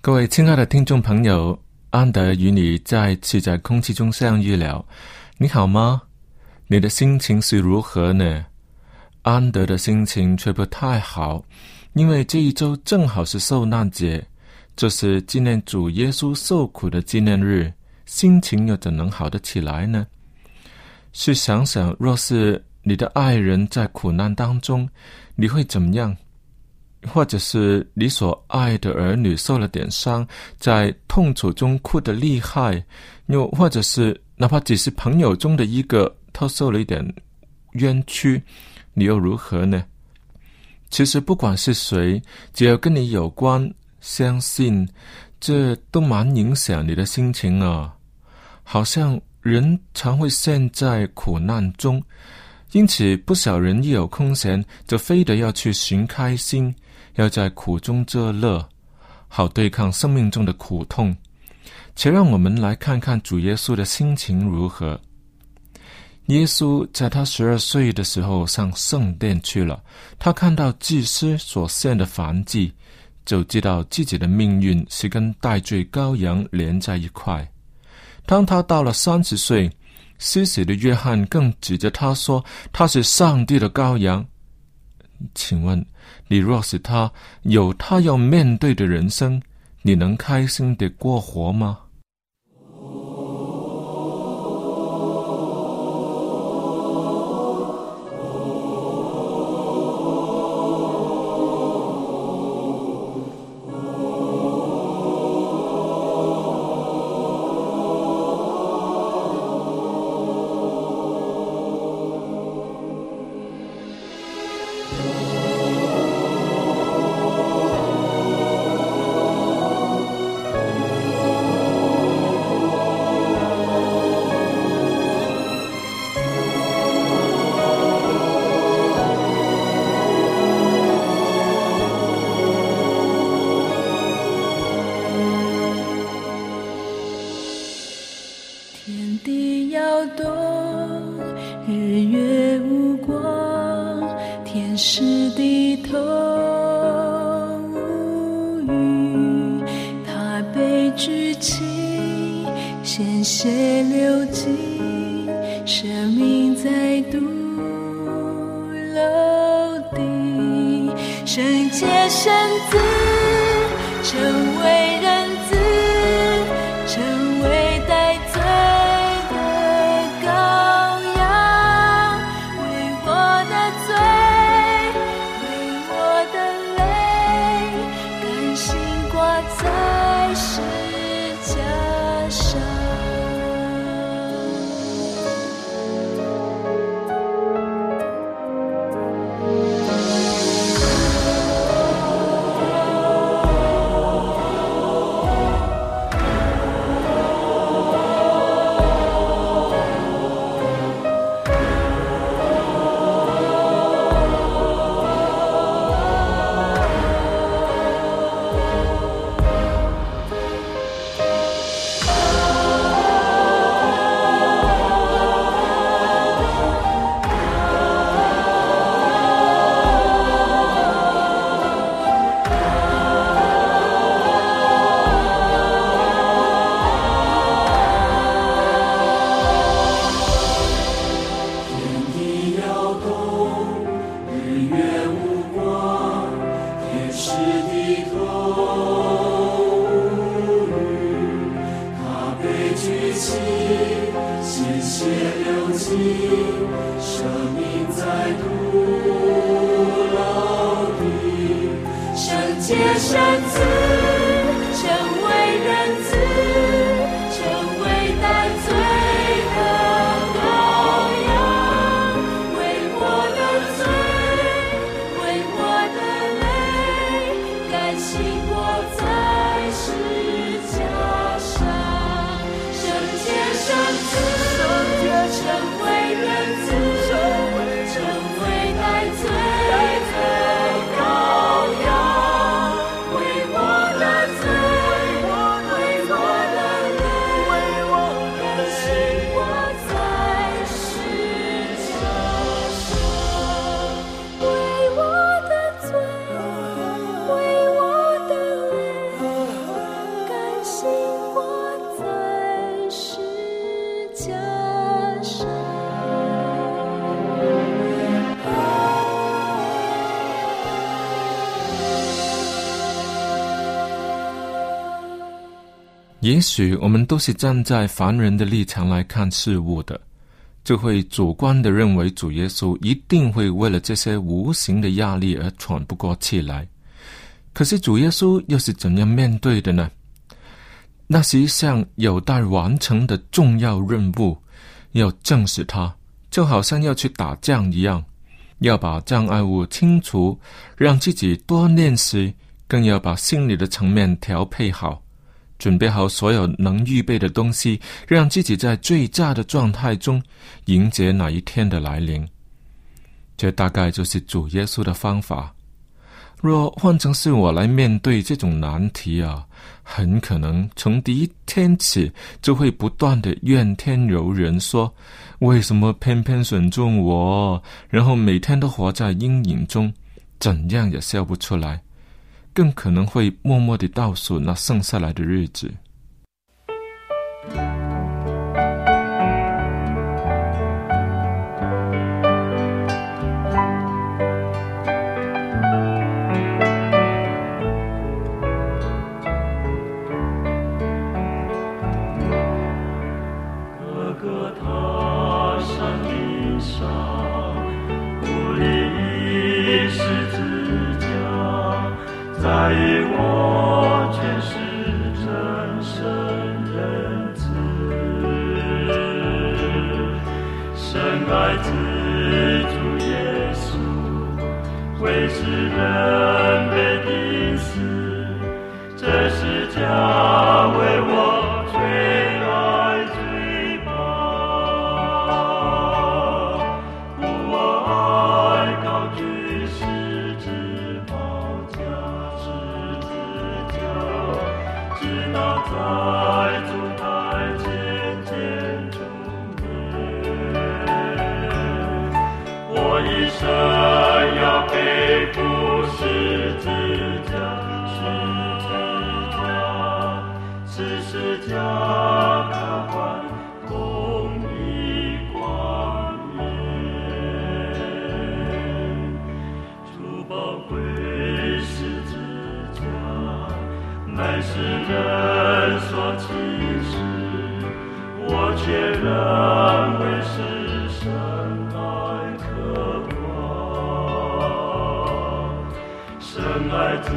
各位亲爱的听众朋友，安德与你再次在空气中相遇了。你好吗？你的心情是如何呢？安德的心情却不太好，因为这一周正好是受难节，这是纪念主耶稣受苦的纪念日，心情又怎能好得起来呢？去想想，若是你的爱人在苦难当中，你会怎么样？或者是你所爱的儿女受了点伤，在痛楚中哭得厉害；又或者是哪怕只是朋友中的一个，他受了一点冤屈，你又如何呢？其实不管是谁，只要跟你有关，相信这都蛮影响你的心情啊。好像人常会陷在苦难中，因此不少人一有空闲，就非得要去寻开心。要在苦中作乐，好对抗生命中的苦痛。且让我们来看看主耶稣的心情如何。耶稣在他十二岁的时候上圣殿去了，他看到祭司所献的燔祭，就知道自己的命运是跟戴罪羔羊连在一块。当他到了三十岁，施洗的约翰更指着他说：“他是上帝的羔羊。”请问？你若是他有他要面对的人生你能开心的过活吗？也许我们都是站在凡人的立场来看事物的，就会主观的认为主耶稣一定会为了这些无形的压力而喘不过气来。可是主耶稣又是怎样面对的呢？那是一项有待完成的重要任务，要正视它，就好像要去打仗一样，要把障碍物清除，让自己多练习，更要把心理的层面调配好。准备好所有能预备的东西，让自己在最佳的状态中迎接那一天的来临。这大概就是主耶稣的方法。若换成是我来面对这种难题啊，很可能从第一天起就会不断的怨天尤人，说为什么偏偏选中我？然后每天都活在阴影中，怎样也笑不出来。更可能会默默地倒数那剩下来的日子。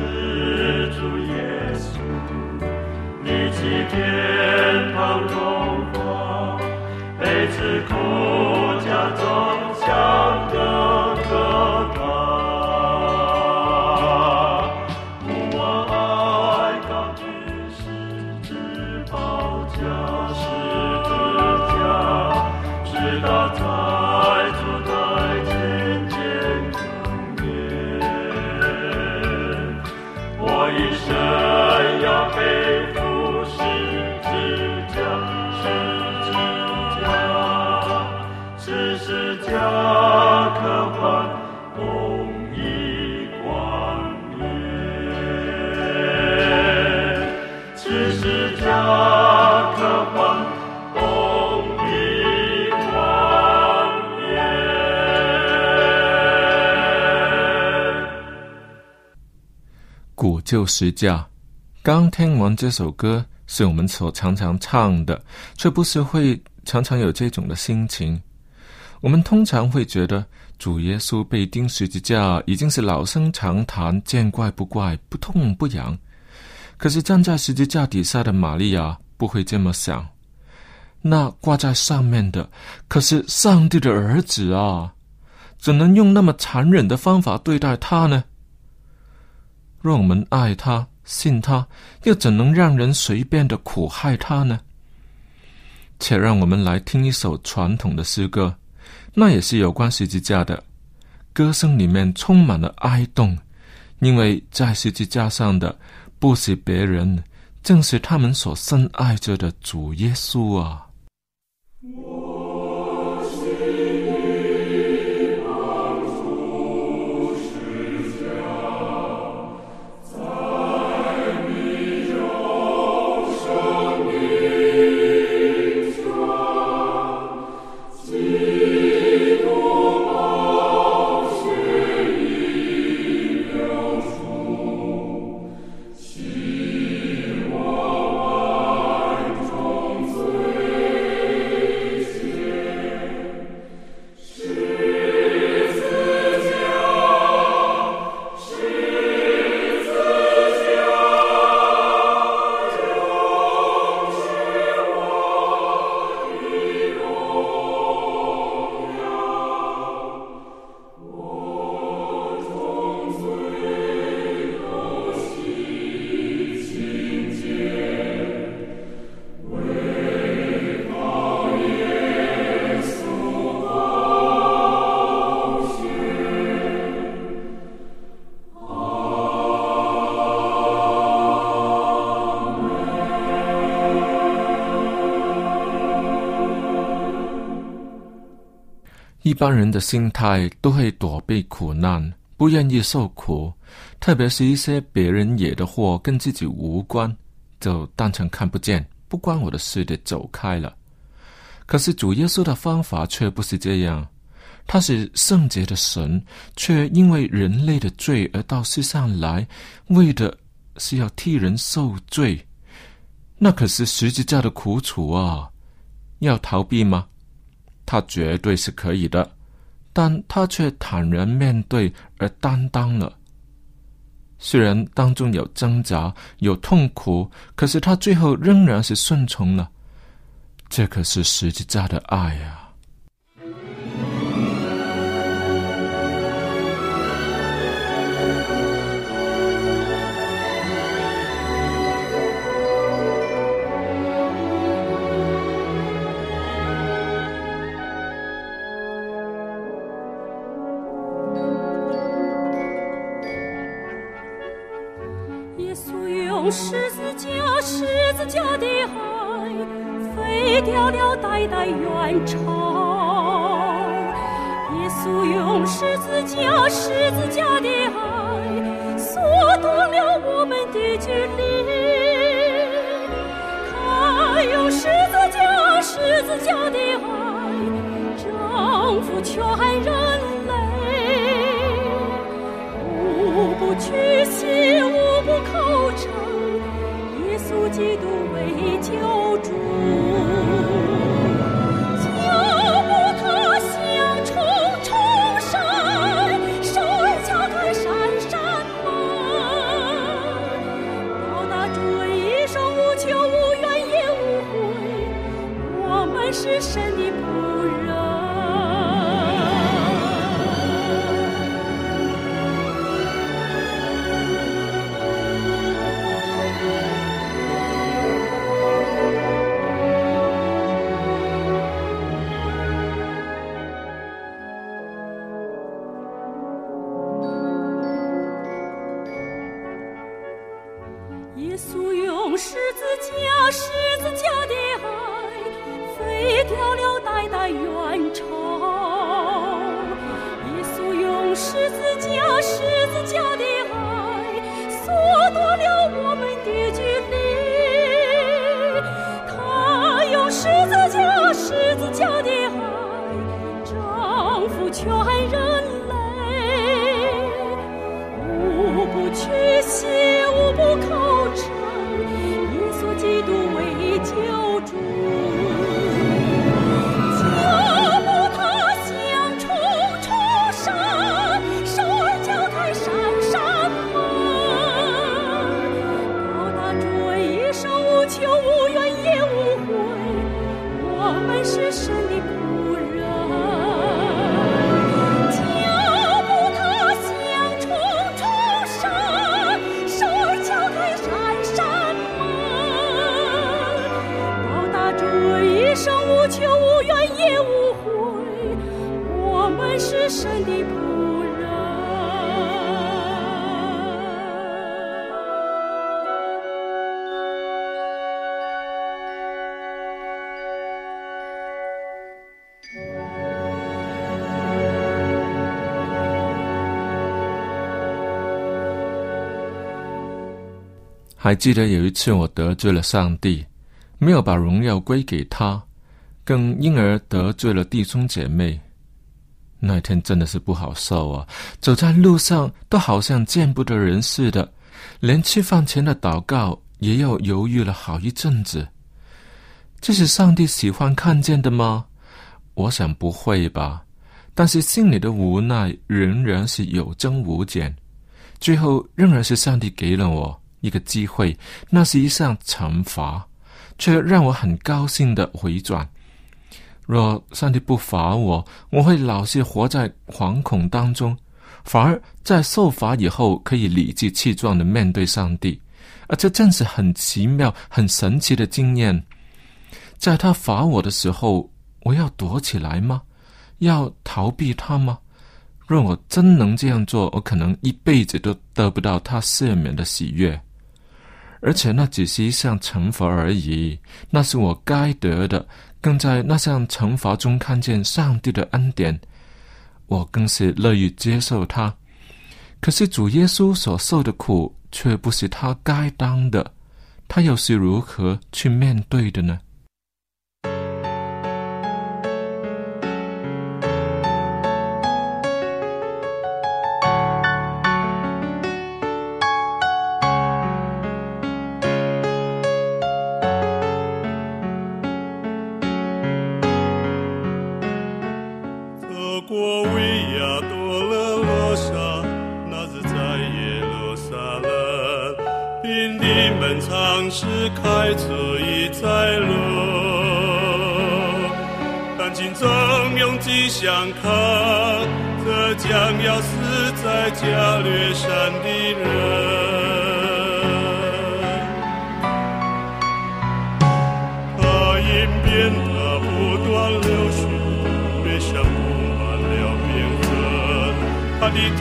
深旧十架。刚听完这首歌，是我们所常常唱的，却不是会常常有这种的心情。我们通常会觉得主耶稣被钉十字架已经是老生常谈，见怪不怪，不痛不痒。可是站在十字架底下的玛利亚不会这么想。那挂在上面的可是上帝的儿子啊，怎能用那么残忍的方法对待他呢？若我们爱他、信他，又怎能让人随便的苦害他呢？且让我们来听一首传统的诗歌，那也是有关十字架的。歌声里面充满了哀动，因为在十字架上的不是别人，正是他们所深爱着的主耶稣啊。一般人的心态都会躲避苦难，不愿意受苦，特别是一些别人惹的祸跟自己无关，就当成看不见，不关我的事的走开了。可是主耶稣的方法却不是这样，他是圣洁的神，却因为人类的罪而到世上来，为的是要替人受罪。那可是十字架的苦楚啊！要逃避吗？他绝对是可以的，但他却坦然面对而担当了。虽然当中有挣扎、有痛苦，可是他最后仍然是顺从了。这可是十字架的爱啊！神的仆人。还记得有一次我得罪了上帝，没有把荣耀归给他，更因而得罪了弟兄姐妹。那天真的是不好受啊！走在路上都好像见不得人似的，连吃饭前的祷告也要犹豫了好一阵子。这是上帝喜欢看见的吗？我想不会吧。但是心里的无奈仍然是有增无减。最后仍然是上帝给了我一个机会，那是一项惩罚，却让我很高兴的回转。若上帝不罚我，我会老是活在惶恐当中，反而在受罚以后可以理直气壮的面对上帝，而，这正是很奇妙、很神奇的经验。在他罚我的时候，我要躲起来吗？要逃避他吗？若我真能这样做，我可能一辈子都得不到他赦免的喜悦。而且那只是一项惩罚而已，那是我该得的。更在那项惩罚中看见上帝的恩典，我更是乐于接受他。可是主耶稣所受的苦却不是他该当的，他又是如何去面对的呢？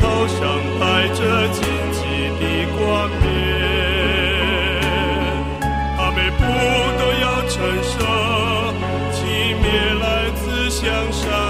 头上戴着荆棘的冠冕，他每步都要承受寂灭来自向上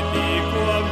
的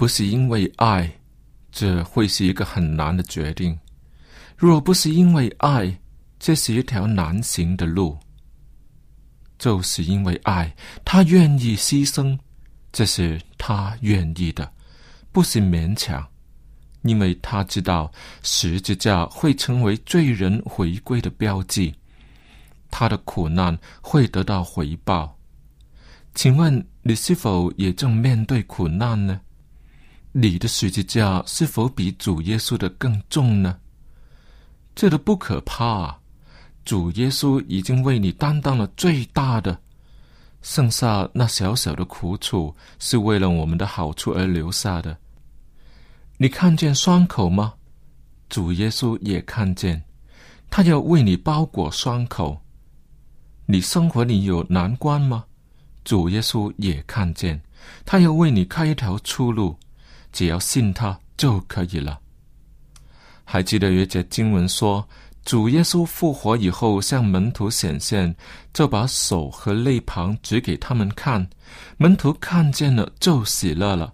不是因为爱，这会是一个很难的决定；若不是因为爱，这是一条难行的路。就是因为爱，他愿意牺牲，这是他愿意的，不是勉强，因为他知道十字架会成为罪人回归的标记，他的苦难会得到回报。请问你是否也正面对苦难呢？你的十字架是否比主耶稣的更重呢？这都不可怕啊！主耶稣已经为你担当了最大的，剩下那小小的苦楚是为了我们的好处而留下的。你看见伤口吗？主耶稣也看见，他要为你包裹伤口。你生活里有难关吗？主耶稣也看见，他要为你开一条出路，只要信他就可以了。还记得有节经文说。主耶稣复活以后，向门徒显现，就把手和肋旁指给他们看。门徒看见了，就喜乐了。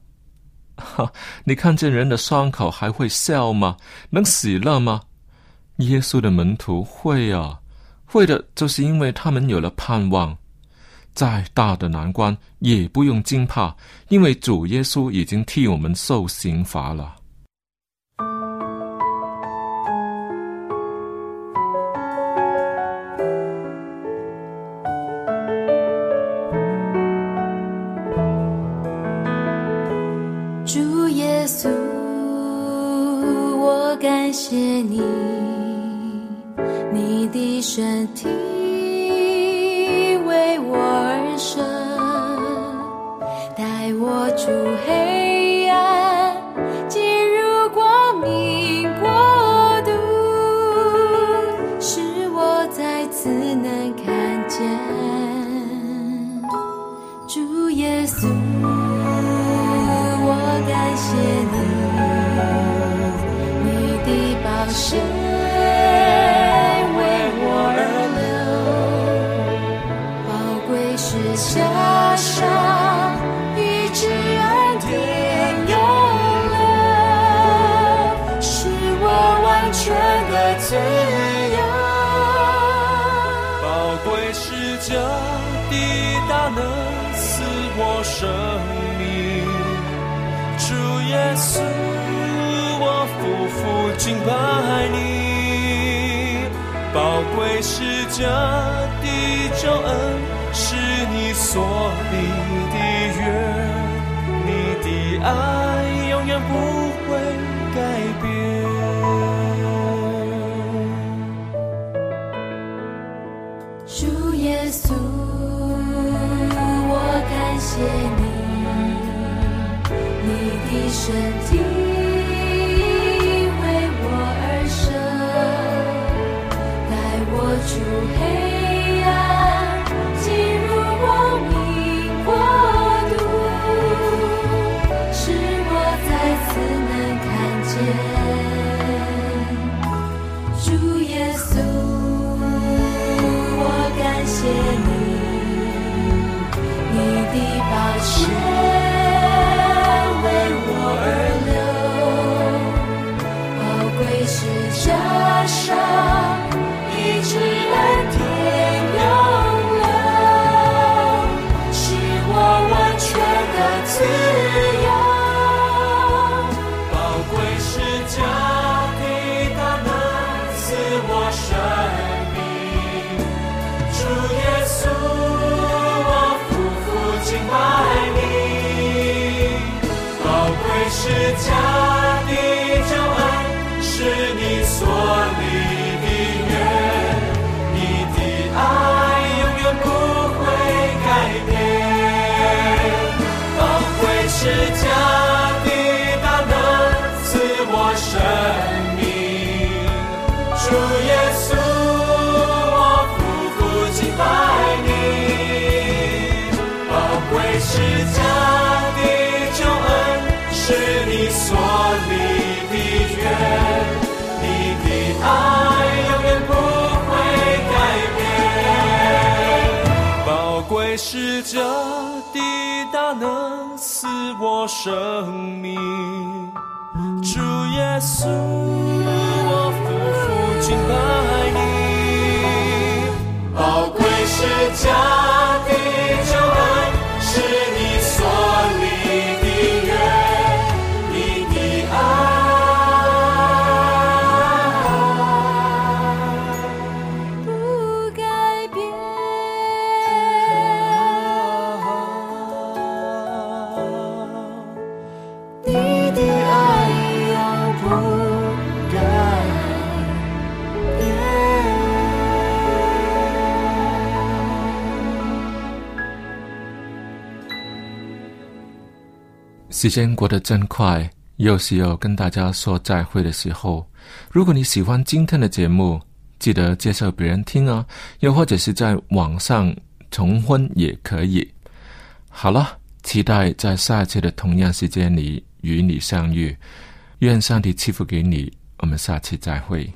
哈，你看见人的伤口还会笑吗？能喜乐吗？耶稣的门徒会啊，会的，就是因为他们有了盼望。再大的难关也不用惊怕，因为主耶稣已经替我们受刑罚了。爱你，宝贵是这地救恩，是你所立的约，你的爱出黑暗，进入光明国度，使我再次能看见主耶稣。我感谢是家生命。主耶稣，时间过得真快又是要跟大家说再会的时候。如果你喜欢今天的节目记得介绍别人听啊又或者是在网上重婚也可以。好了期待在下一次的同样时间里与你相遇。愿上帝赐福给你我们下期再会。